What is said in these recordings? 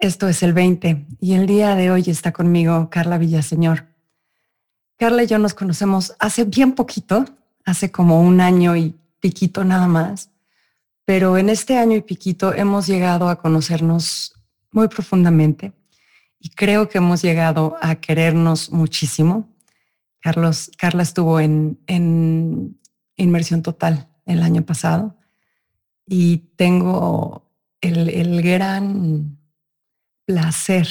esto es el 20 y el día de hoy está conmigo Carla Villaseñor. Carla y yo nos conocemos hace bien poquito, hace como un año y piquito nada más, pero en este año y piquito hemos llegado a conocernos muy profundamente y creo que hemos llegado a querernos muchísimo. Carlos, Carla estuvo en, en inmersión total el año pasado y tengo el, el gran placer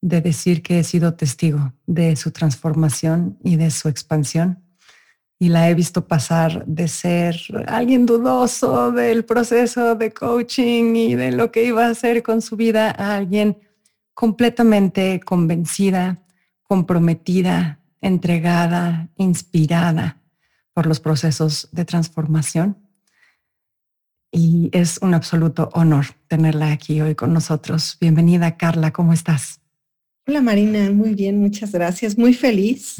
de decir que he sido testigo de su transformación y de su expansión. Y la he visto pasar de ser alguien dudoso del proceso de coaching y de lo que iba a hacer con su vida a alguien completamente convencida, comprometida, entregada, inspirada por los procesos de transformación y es un absoluto honor tenerla aquí hoy con nosotros. Bienvenida, Carla, ¿cómo estás? Hola, Marina, muy bien, muchas gracias. Muy feliz,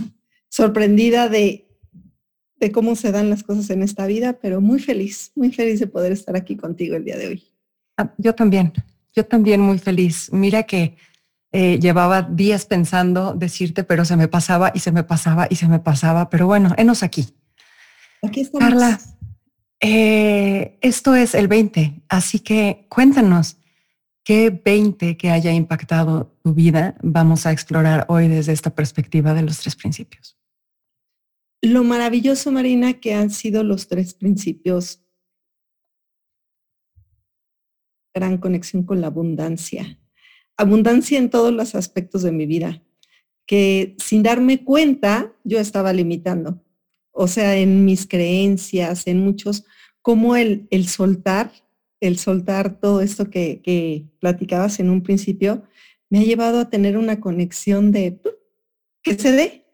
sorprendida de, de cómo se dan las cosas en esta vida, pero muy feliz, muy feliz de poder estar aquí contigo el día de hoy. Ah, yo también, yo también muy feliz. Mira que eh, llevaba días pensando decirte, pero se me pasaba y se me pasaba y se me pasaba, pero bueno, enos aquí. Aquí estamos. Carla, eh, esto es el 20, así que cuéntanos qué 20 que haya impactado tu vida vamos a explorar hoy desde esta perspectiva de los tres principios. Lo maravilloso, Marina, que han sido los tres principios. Gran conexión con la abundancia. Abundancia en todos los aspectos de mi vida, que sin darme cuenta yo estaba limitando o sea, en mis creencias, en muchos, como el, el soltar, el soltar todo esto que, platicabas en un principio, me ha llevado a tener una conexión de que se dé,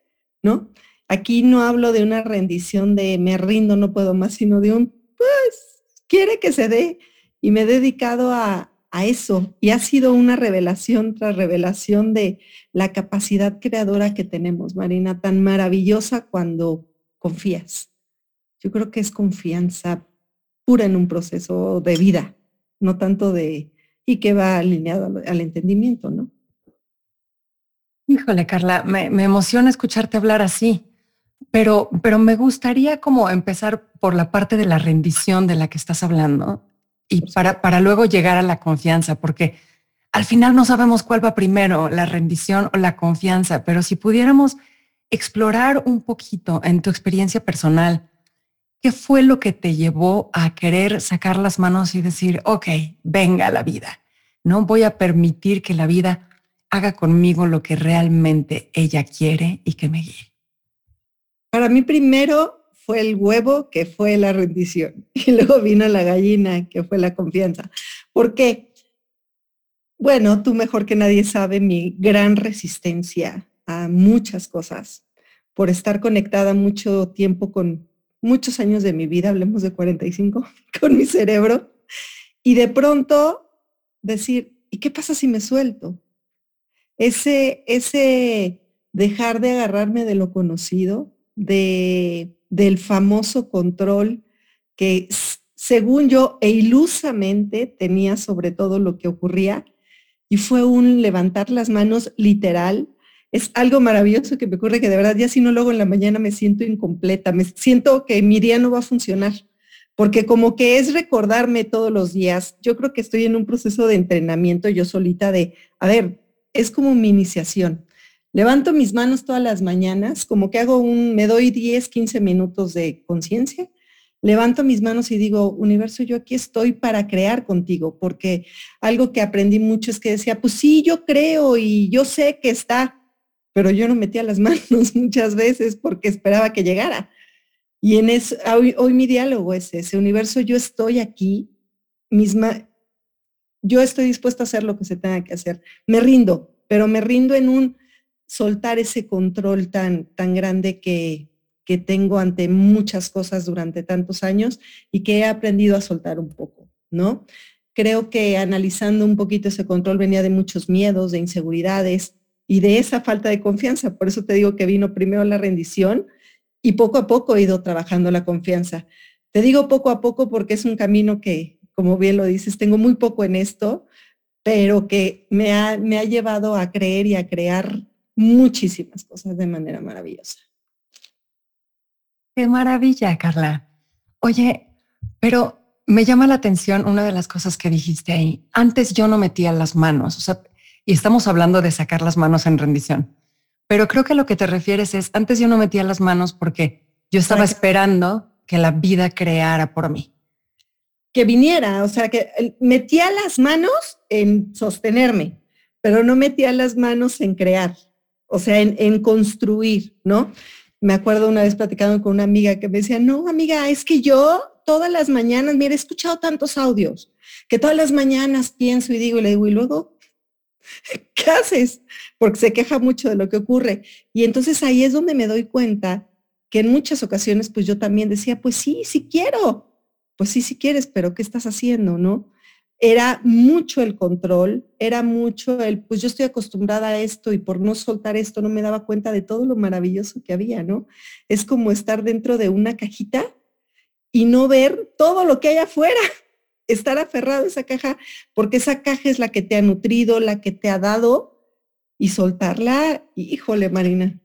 ¿no? Aquí no hablo de una rendición de me rindo, no puedo más, sino de un, pues, quiere que se dé. Y me he dedicado a, a eso. Y ha sido una revelación tras revelación de la capacidad creadora que tenemos, Marina, tan maravillosa cuando confías. Yo creo que es confianza pura en un proceso de vida, no tanto de, y que va alineado al, entendimiento, ¿no? Híjole, Carla, me, emociona escucharte hablar así, pero, pero me gustaría como empezar por la parte de la rendición de la que estás hablando y para, para luego llegar a la confianza, porque al final no sabemos cuál va primero, la rendición o la confianza, pero si pudiéramos explorar un poquito en tu experiencia personal, ¿qué fue lo que te llevó a querer sacar las manos y decir, ok, venga la vida? No voy a permitir que la vida haga conmigo lo que realmente ella quiere y que me guíe. Para mí primero fue el huevo, que fue la rendición, y luego vino la gallina, que fue la confianza. ¿Por qué? Bueno, tú mejor que nadie sabe mi gran resistencia a muchas cosas, por estar conectada mucho tiempo con muchos años de mi vida, hablemos de 45, con mi cerebro, y de pronto decir, ¿y qué pasa si me suelto? Ese, ese dejar de agarrarme de lo conocido, de, del famoso control que según yo e ilusamente tenía sobre todo lo que ocurría, y fue un levantar las manos literal es algo maravilloso que me ocurre que de verdad ya si no luego en la mañana me siento incompleta, me siento que mi día no va a funcionar, porque como que es recordarme todos los días, yo creo que estoy en un proceso de entrenamiento yo solita de, a ver, es como mi iniciación. Levanto mis manos todas las mañanas, como que hago un, me doy 10, 15 minutos de conciencia, levanto mis manos y digo, universo, yo aquí estoy para crear contigo, porque algo que aprendí mucho es que decía, pues sí, yo creo y yo sé que está, pero yo no metía las manos muchas veces porque esperaba que llegara. Y en eso, hoy, mi diálogo es ese universo, yo estoy aquí, misma, yo estoy dispuesto a hacer lo que se tenga que hacer. Me rindo, pero me rindo en un soltar ese control tan, tan grande que, que tengo ante muchas cosas durante tantos años y que he aprendido a soltar un poco, ¿no? Creo que analizando un poquito ese control venía de muchos miedos, de inseguridades y de esa falta de confianza. Por eso te digo que vino primero la rendición y poco a poco he ido trabajando la confianza. Te digo poco a poco porque es un camino que, como bien lo dices, tengo muy poco en esto, pero que me ha, me ha llevado a creer y a crear muchísimas cosas de manera maravillosa. Qué maravilla, Carla. Oye, pero me llama la atención una de las cosas que dijiste ahí. Antes yo no metía las manos, o sea, y estamos hablando de sacar las manos en rendición. Pero creo que lo que te refieres es, antes yo no metía las manos porque yo estaba esperando que la vida creara por mí. Que viniera, o sea, que metía las manos en sostenerme, pero no metía las manos en crear, o sea, en, en construir, ¿no? Me acuerdo una vez platicando con una amiga que me decía, no, amiga, es que yo todas las mañanas, mira, he escuchado tantos audios, que todas las mañanas pienso y digo, y le digo, y luego, ¿qué haces? Porque se queja mucho de lo que ocurre. Y entonces ahí es donde me doy cuenta que en muchas ocasiones, pues yo también decía, pues sí, sí quiero. Pues sí, sí quieres, pero ¿qué estás haciendo, no? era mucho el control, era mucho el, pues yo estoy acostumbrada a esto y por no soltar esto no me daba cuenta de todo lo maravilloso que había, ¿no? Es como estar dentro de una cajita y no ver todo lo que hay afuera, estar aferrado a esa caja, porque esa caja es la que te ha nutrido, la que te ha dado y soltarla, híjole Marina,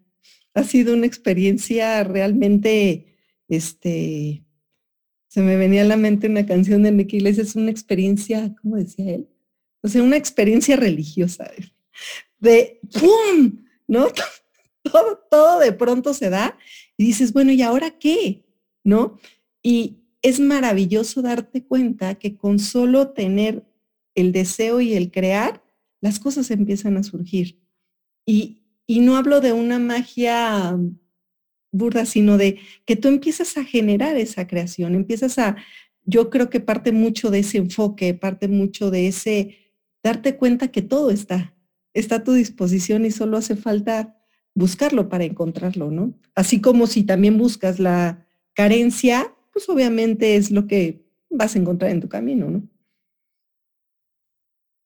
ha sido una experiencia realmente, este, se me venía a la mente una canción de Enrique Iglesias, es una experiencia, ¿cómo decía él? O sea, una experiencia religiosa, de ¡pum! ¿No? Todo, todo de pronto se da y dices, bueno, ¿y ahora qué? ¿No? Y es maravilloso darte cuenta que con solo tener el deseo y el crear, las cosas empiezan a surgir. Y, y no hablo de una magia burda, sino de que tú empiezas a generar esa creación, empiezas a, yo creo que parte mucho de ese enfoque, parte mucho de ese darte cuenta que todo está, está a tu disposición y solo hace falta buscarlo para encontrarlo, ¿no? Así como si también buscas la carencia, pues obviamente es lo que vas a encontrar en tu camino, ¿no?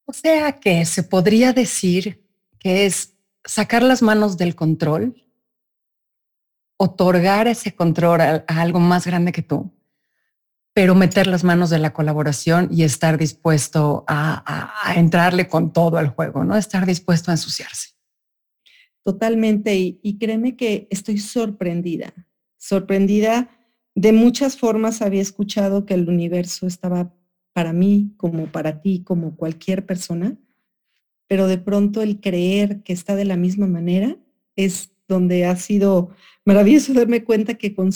O sea que se podría decir que es sacar las manos del control otorgar ese control a, algo más grande que tú, pero meter las manos de la colaboración y estar dispuesto a, entrarle con todo al juego, ¿no? Estar dispuesto a ensuciarse. Totalmente. Y, y, créeme que estoy sorprendida, sorprendida. De muchas formas había escuchado que el universo estaba para mí, como para ti, como cualquier persona, pero de pronto el creer que está de la misma manera es donde ha sido maravilloso darme cuenta que con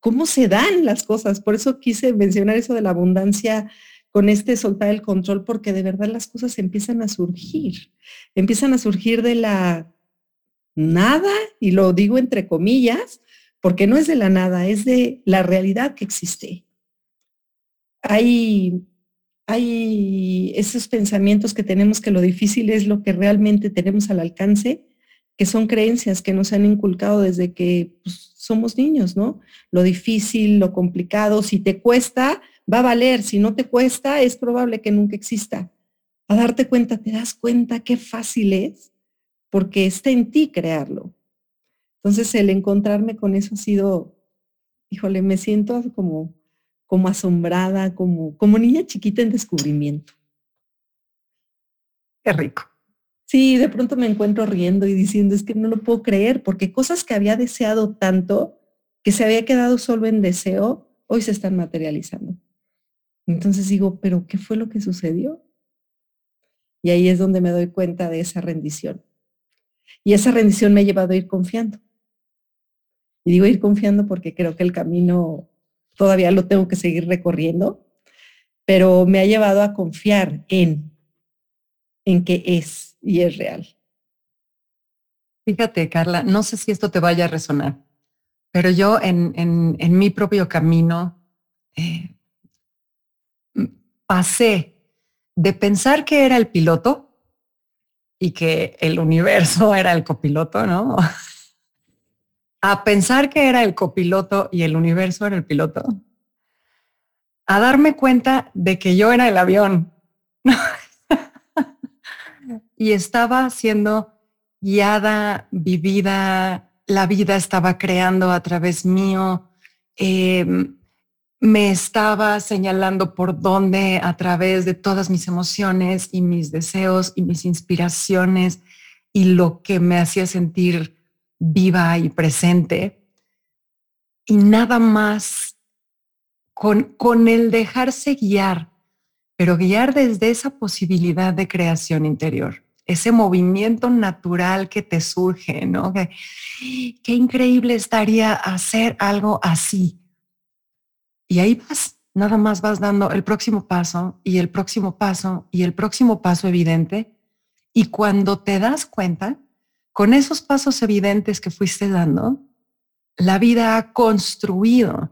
cómo se dan las cosas. Por eso quise mencionar eso de la abundancia con este soltar el control, porque de verdad las cosas empiezan a surgir, empiezan a surgir de la nada, y lo digo entre comillas, porque no es de la nada, es de la realidad que existe. Hay, hay esos pensamientos que tenemos que lo difícil es lo que realmente tenemos al alcance que son creencias que nos han inculcado desde que pues, somos niños, ¿no? Lo difícil, lo complicado, si te cuesta, va a valer, si no te cuesta, es probable que nunca exista. A darte cuenta, te das cuenta qué fácil es, porque está en ti crearlo. Entonces, el encontrarme con eso ha sido, híjole, me siento como, como asombrada, como, como niña chiquita en descubrimiento. Qué rico. Sí, de pronto me encuentro riendo y diciendo, es que no lo puedo creer, porque cosas que había deseado tanto, que se había quedado solo en deseo, hoy se están materializando. Entonces digo, pero ¿qué fue lo que sucedió? Y ahí es donde me doy cuenta de esa rendición. Y esa rendición me ha llevado a ir confiando. Y digo ir confiando porque creo que el camino todavía lo tengo que seguir recorriendo, pero me ha llevado a confiar en, en que es y es real. Fíjate, Carla, no sé si esto te vaya a resonar, pero yo en, en, mi propio camino eh, pasé de pensar que era el piloto y que el universo era el copiloto, ¿no? A pensar que era el copiloto y el universo era el piloto. A darme cuenta de que yo era el avión. y estaba siendo guiada, vivida, la vida estaba creando a través mío. Em, me estaba señalando por dónde a través de todas mis emociones y mis deseos y mis inspiraciones y lo que me hacía sentir viva y presente. Y nada más con, con el dejarse guiar, pero guiar desde esa posibilidad de creación interior, ese movimiento natural que te surge, ¿no? qué increíble estaría hacer algo así y ahí vas, nada más vas dando el próximo paso y el próximo paso y el próximo paso evidente. Y cuando te das cuenta, con esos pasos evidentes que fuiste dando, la vida ha construido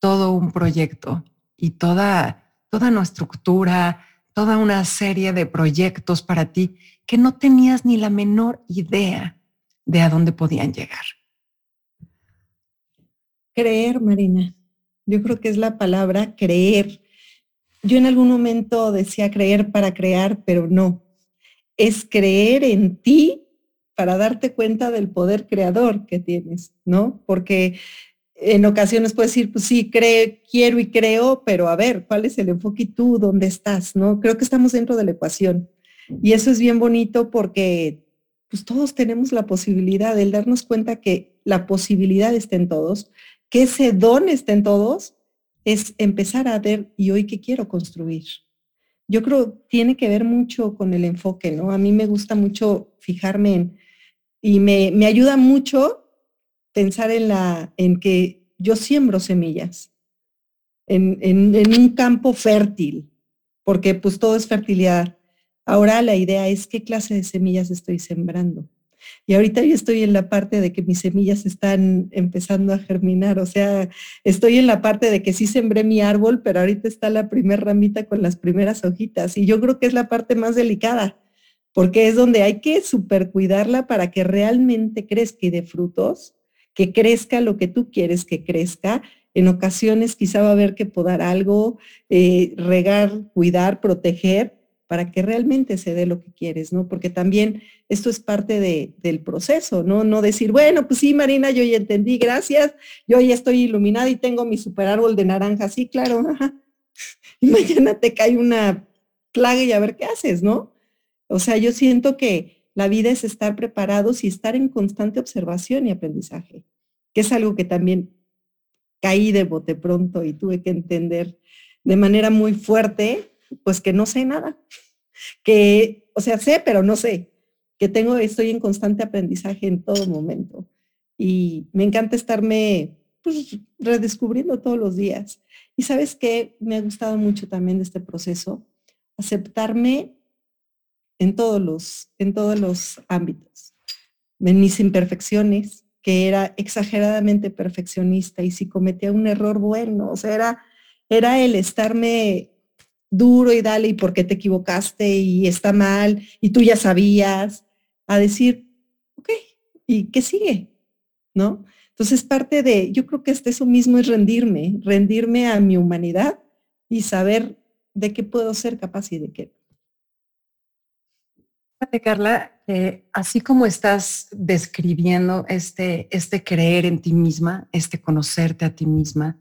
todo un proyecto y toda, toda una estructura, toda una serie de proyectos para ti que no tenías ni la menor idea de a dónde podían llegar. Creer, Marina. Yo creo que es la palabra creer. Yo en algún momento decía creer para crear, pero no. Es creer en ti para darte cuenta del poder creador que tienes, ¿no? Porque en ocasiones puedes decir, pues sí, quiero y creo, pero a ver, ¿cuál es el enfoque y tú dónde estás? ¿No? Creo que estamos dentro de la ecuación. Y eso es bien bonito porque pues todos tenemos la posibilidad, el darnos cuenta que la posibilidad está en todos, que ese don está en todos, es empezar a ver, ¿y hoy qué quiero construir? Yo creo tiene que ver mucho con el enfoque, ¿no? A mí me gusta mucho fijarme en, y me, me ayuda mucho pensar en, la, en que yo siembro semillas en, en, en un campo fértil, porque pues todo es fertilidad. Ahora la idea es qué clase de semillas estoy sembrando. Y ahorita yo estoy en la parte de que mis semillas están empezando a germinar, o sea, estoy en la parte de que sí sembré mi árbol, pero ahorita está la primera ramita con las primeras hojitas. Y yo creo que es la parte más delicada, porque es donde hay que super cuidarla para que realmente crezca y dé frutos, que crezca lo que tú quieres que crezca. En ocasiones quizá va a haber que podar algo, eh, regar, cuidar, proteger, para que realmente se dé lo que quieres, ¿no? Porque también esto es parte del proceso, ¿no? No decir, bueno, pues sí, Marina, yo ya entendí, gracias, yo ya estoy iluminada y tengo mi super árbol de naranja, sí, claro, Y mañana te cae una plaga y a ver qué haces, ¿no? O sea, yo siento que la vida es estar preparados y estar en constante observación y aprendizaje, que es algo que también caí de bote pronto y tuve que entender de manera muy fuerte pues que no sé nada, que, o sea, sé, pero no sé, que tengo, estoy en constante aprendizaje en todo momento y me encanta estarme pues, redescubriendo todos los días. Y sabes qué, me ha gustado mucho también de este proceso, aceptarme en todos los, en todos los ámbitos, en mis imperfecciones, que era exageradamente perfeccionista y si cometía un error, bueno, o sea, era, era el estarme duro y dale y por qué te equivocaste y está mal y tú ya sabías, a decir, ok, ¿y qué sigue? ¿No? Entonces parte de, yo creo que hasta eso mismo es rendirme, rendirme a mi humanidad y saber de qué puedo ser capaz y de qué. Carla, así como estás describiendo este, este creer en ti misma, este conocerte a ti misma,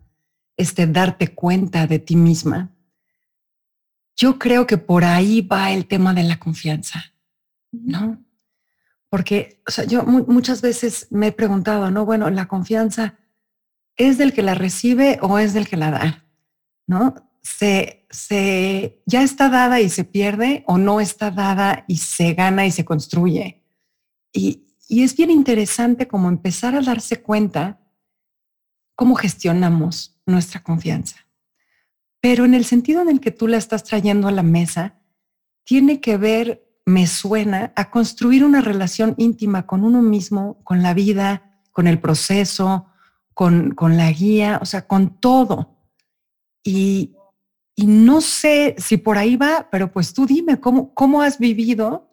este darte cuenta de ti misma, yo creo que por ahí va el tema de la confianza, ¿no? Porque, o sea, yo muchas veces me he preguntado, ¿no? Bueno, la confianza es del que la recibe o es del que la da, ¿no? Se, se ya está dada y se pierde o no está dada y se gana y se construye. Y, y es bien interesante como empezar a darse cuenta cómo gestionamos nuestra confianza. Pero en el sentido en el que tú la estás trayendo a la mesa, tiene que ver, me suena, a construir una relación íntima con uno mismo, con la vida, con el proceso, con, con la guía, o sea, con todo. Y, Y no sé si por ahí va, pero pues tú dime, ¿cómo, cómo has vivido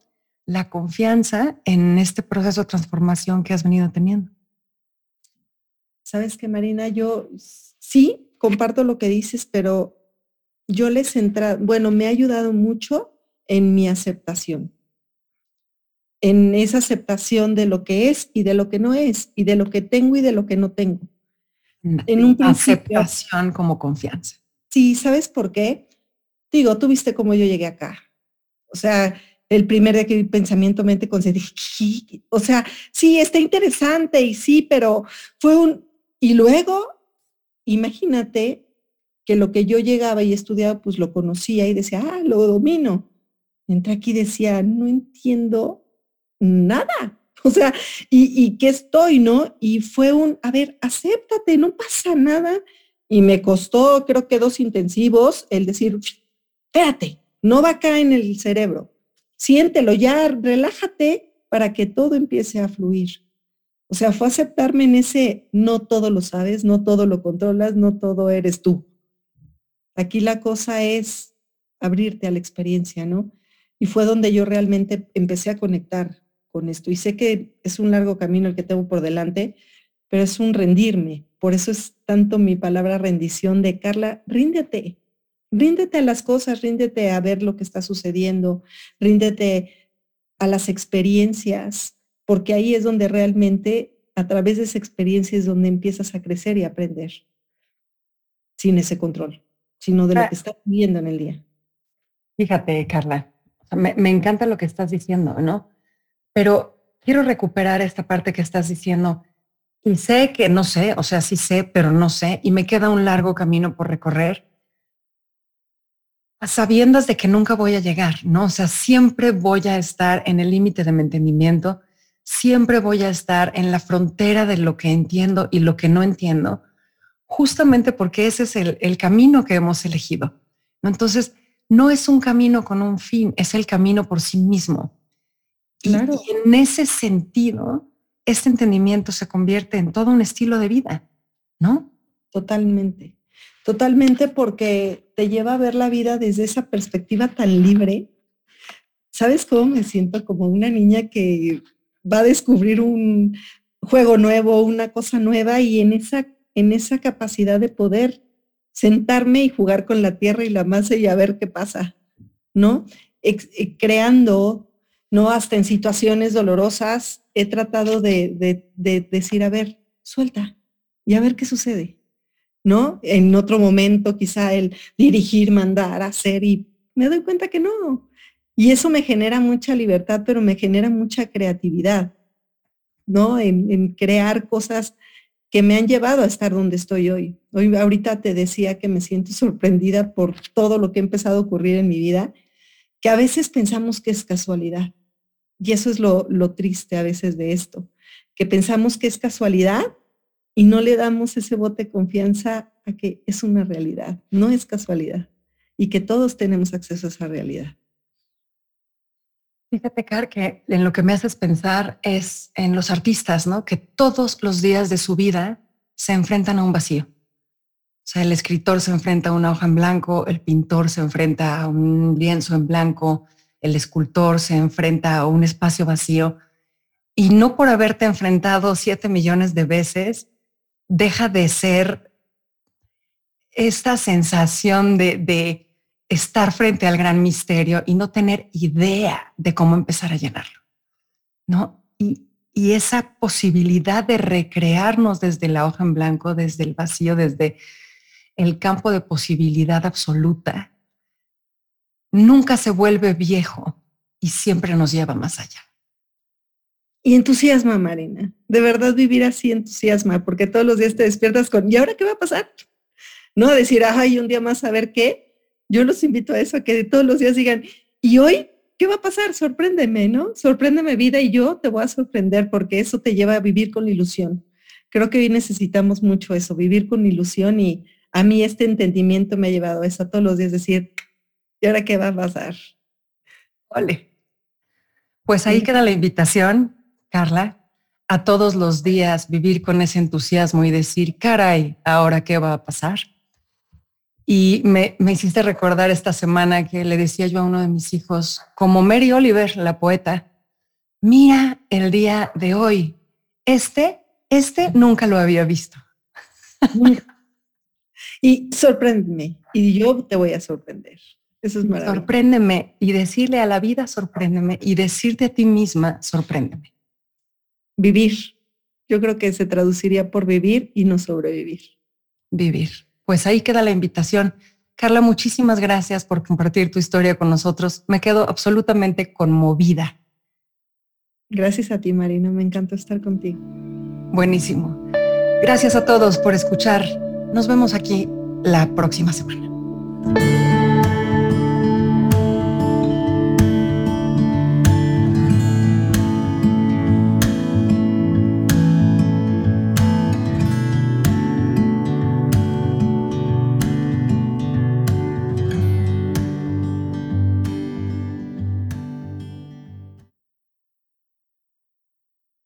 la confianza en este proceso de transformación que has venido teniendo? Sabes que Marina, yo sí comparto lo que dices, pero yo les entra, bueno, me ha ayudado mucho en mi aceptación, en esa aceptación de lo que es y de lo que no es, y de lo que tengo y de lo que no tengo. En un aceptación como confianza. Sí, ¿sabes por qué? Digo, tú viste cómo yo llegué acá. O sea, el primer día que pensamiento, mente, conciencia, o sea, sí, está interesante y sí, pero fue un, y luego, imagínate que lo que yo llegaba y estudiaba, pues lo conocía y decía, ah, lo domino. Entré aquí y decía, no entiendo nada. O sea, ¿y, ¿y qué estoy, no? Y fue un, a ver, acéptate, no pasa nada. Y me costó, creo que dos intensivos, el decir, espérate, no va acá en el cerebro. Siéntelo ya, relájate para que todo empiece a fluir. O sea, fue aceptarme en ese, no todo lo sabes, no todo lo controlas, no todo eres tú. Aquí la cosa es abrirte a la experiencia, ¿no? Y fue donde yo realmente empecé a conectar con esto. Y sé que es un largo camino el que tengo por delante, pero es un rendirme. Por eso es tanto mi palabra rendición de Carla, ríndete, ríndete a las cosas, ríndete a ver lo que está sucediendo, ríndete a las experiencias, porque ahí es donde realmente a través de esa experiencia es donde empiezas a crecer y aprender, sin ese control, sino de lo que estás viviendo en el día. Fíjate, Carla, me, me encanta lo que estás diciendo, ¿no? Pero quiero recuperar esta parte que estás diciendo. Y sé que no sé, o sea, sí sé, pero no sé, y me queda un largo camino por recorrer, a sabiendas de que nunca voy a llegar, ¿no? O sea, siempre voy a estar en el límite de mi entendimiento siempre voy a estar en la frontera de lo que entiendo y lo que no entiendo, justamente porque ese es el, camino que hemos elegido. Entonces, no es un camino con un fin, es el camino por sí mismo. Y, en ese sentido, este entendimiento se convierte en todo un estilo de vida, ¿no? Totalmente, totalmente porque te lleva a ver la vida desde esa perspectiva tan libre. ¿Sabes cómo me siento como una niña que va a descubrir un juego nuevo, una cosa nueva y en esa, en esa capacidad de poder sentarme y jugar con la tierra y la masa y a ver qué pasa, ¿no? Eh, creando, ¿no? Hasta en situaciones dolorosas he tratado de, de decir, a ver, suelta y a ver qué sucede, ¿no? En otro momento quizá el dirigir, mandar, hacer y me doy cuenta que no, y eso me genera mucha libertad, pero me genera mucha creatividad, ¿no? En, crear cosas que me han llevado a estar donde estoy hoy. Hoy ahorita te decía que me siento sorprendida por todo lo que ha empezado a ocurrir en mi vida, que a veces pensamos que es casualidad. Y eso es lo, lo triste a veces de esto, que pensamos que es casualidad y no le damos ese bote de confianza a que es una realidad, no es casualidad y que todos tenemos acceso a esa realidad. Fíjate, Car, que en lo que me haces pensar es en los artistas, ¿no? Que todos los días de su vida se enfrentan a un vacío. O sea, el escritor se enfrenta a una hoja en blanco, el pintor se enfrenta a un lienzo en blanco, el escultor se enfrenta a un espacio vacío. Y no por haberte enfrentado siete millones de veces, deja de ser esta sensación de, de estar frente al gran misterio y no tener idea de cómo empezar a llenarlo, ¿no? Y, esa posibilidad de recrearnos desde la hoja en blanco, desde el vacío, desde el campo de posibilidad absoluta, nunca se vuelve viejo y siempre nos lleva más allá. Y entusiasma, Marina. De verdad vivir así entusiasma, porque todos los días te despiertas con, ¿y ahora qué va a pasar? No decir, ay, un día más a ver qué, yo los invito a eso, a que todos los días digan, ¿y hoy qué va a pasar? Sorpréndeme, ¿no? Sorpréndeme vida y yo te voy a sorprender porque eso te lleva a vivir con ilusión. Creo que hoy necesitamos mucho eso, vivir con ilusión y a mí este entendimiento me ha llevado a eso todos los días, decir, ¿y ahora qué va a pasar? Ole. Pues ahí queda la invitación, Carla, a todos los días vivir con ese entusiasmo y decir, caray, ¿ahora qué va a pasar? Y me, me, hiciste recordar esta semana que le decía yo a uno de mis hijos, como Mary Oliver, la poeta, mira el día de hoy. Este, este nunca lo había visto. y sorpréndeme, y yo te voy a sorprender. Eso es maravilloso. Sorpréndeme y decirle a la vida, sorpréndeme y decirte a ti misma, sorpréndeme. Vivir. Yo creo que se traduciría por vivir y no sobrevivir. Vivir. Pues ahí queda la invitación. Carla, muchísimas gracias por compartir tu historia con nosotros. Me quedo absolutamente conmovida. Gracias a ti, Marina. Me encanta estar contigo. Buenísimo. Gracias a todos por escuchar. Nos vemos aquí la próxima semana.